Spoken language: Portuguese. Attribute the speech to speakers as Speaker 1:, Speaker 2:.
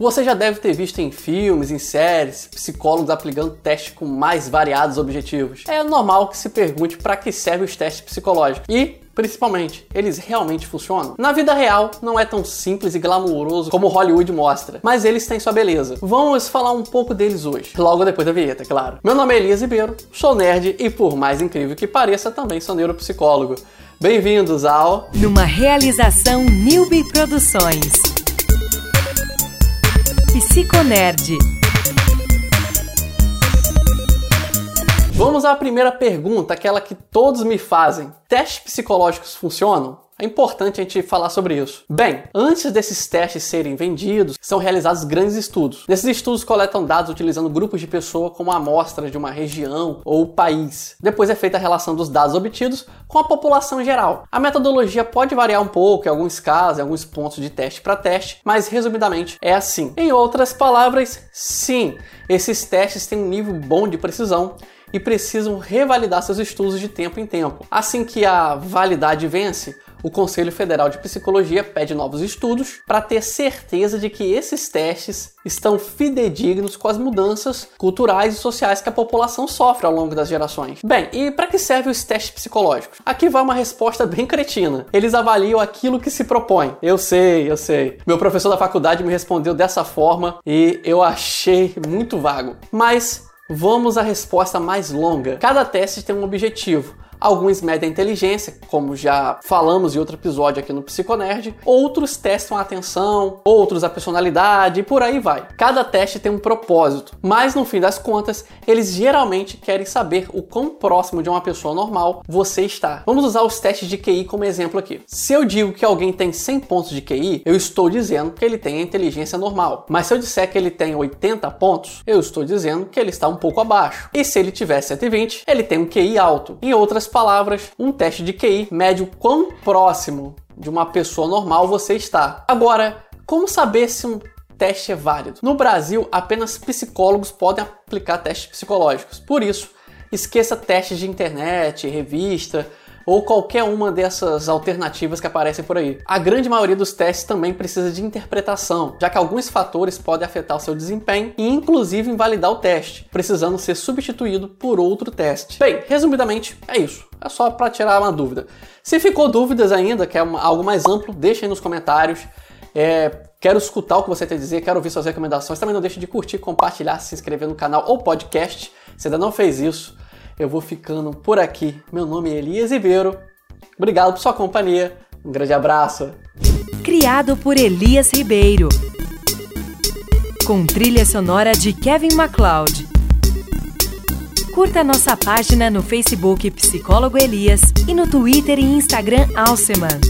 Speaker 1: Você já deve ter visto em filmes, em séries, psicólogos aplicando testes com mais variados objetivos. É normal que se pergunte para que servem os testes psicológicos e Principalmente, eles realmente funcionam? Na vida real, não é tão simples e glamouroso como Hollywood mostra, mas eles têm sua beleza. Vamos falar um pouco deles hoje, logo depois da vinheta, claro. Meu nome é Elias Ribeiro, sou nerd e, por mais incrível que pareça, também sou neuropsicólogo. Bem-vindos ao.
Speaker 2: Numa realização Newbie Produções. Psiconerd.
Speaker 1: Vamos à primeira pergunta, aquela que todos me fazem. Testes psicológicos funcionam? É importante a gente falar sobre isso. Bem, antes desses testes serem vendidos, são realizados grandes estudos. Nesses estudos coletam dados utilizando grupos de pessoas como amostra de uma região ou país. Depois é feita a relação dos dados obtidos com a população geral. A metodologia pode variar um pouco em alguns casos, em alguns pontos de teste para teste, mas resumidamente é assim. Em outras palavras, sim, esses testes têm um nível bom de precisão e precisam revalidar seus estudos de tempo em tempo. Assim que a validade vence, o Conselho Federal de Psicologia pede novos estudos para ter certeza de que esses testes estão fidedignos com as mudanças culturais e sociais que a população sofre ao longo das gerações. Bem, e para que servem os testes psicológicos? Aqui vai uma resposta bem cretina. Eles avaliam aquilo que se propõe. Eu sei, eu sei. Meu professor da faculdade me respondeu dessa forma e eu achei muito vago. Mas Vamos à resposta mais longa. Cada teste tem um objetivo. Alguns medem a inteligência, como já falamos em outro episódio aqui no Psiconerd. Outros testam a atenção, outros a personalidade e por aí vai. Cada teste tem um propósito, mas no fim das contas, eles geralmente querem saber o quão próximo de uma pessoa normal você está. Vamos usar os testes de QI como exemplo aqui. Se eu digo que alguém tem 100 pontos de QI, eu estou dizendo que ele tem a inteligência normal. Mas se eu disser que ele tem 80 pontos, eu estou dizendo que ele está um pouco abaixo. E se ele tiver 120, ele tem um QI alto. Em outras palavras, um teste de QI mede o quão próximo de uma pessoa normal você está. Agora, como saber se um teste é válido? No Brasil, apenas psicólogos podem aplicar testes psicológicos. Por isso, esqueça testes de internet, revista ou qualquer uma dessas alternativas que aparecem por aí. A grande maioria dos testes também precisa de interpretação, já que alguns fatores podem afetar o seu desempenho e inclusive invalidar o teste, precisando ser substituído por outro teste. Bem, resumidamente, é isso. É só para tirar uma dúvida. Se ficou dúvidas ainda, quer algo mais amplo, deixa aí nos comentários. É, quero escutar o que você tem a dizer, quero ouvir suas recomendações. Também não deixe de curtir, compartilhar, se inscrever no canal ou podcast. Se ainda não fez isso, eu vou ficando por aqui. Meu nome é Elias Ribeiro. Obrigado por sua companhia. Um grande abraço.
Speaker 2: Criado por Elias Ribeiro. Com trilha sonora de Kevin MacLeod. Curta nossa página no Facebook Psicólogo Elias e no Twitter e Instagram Alceman.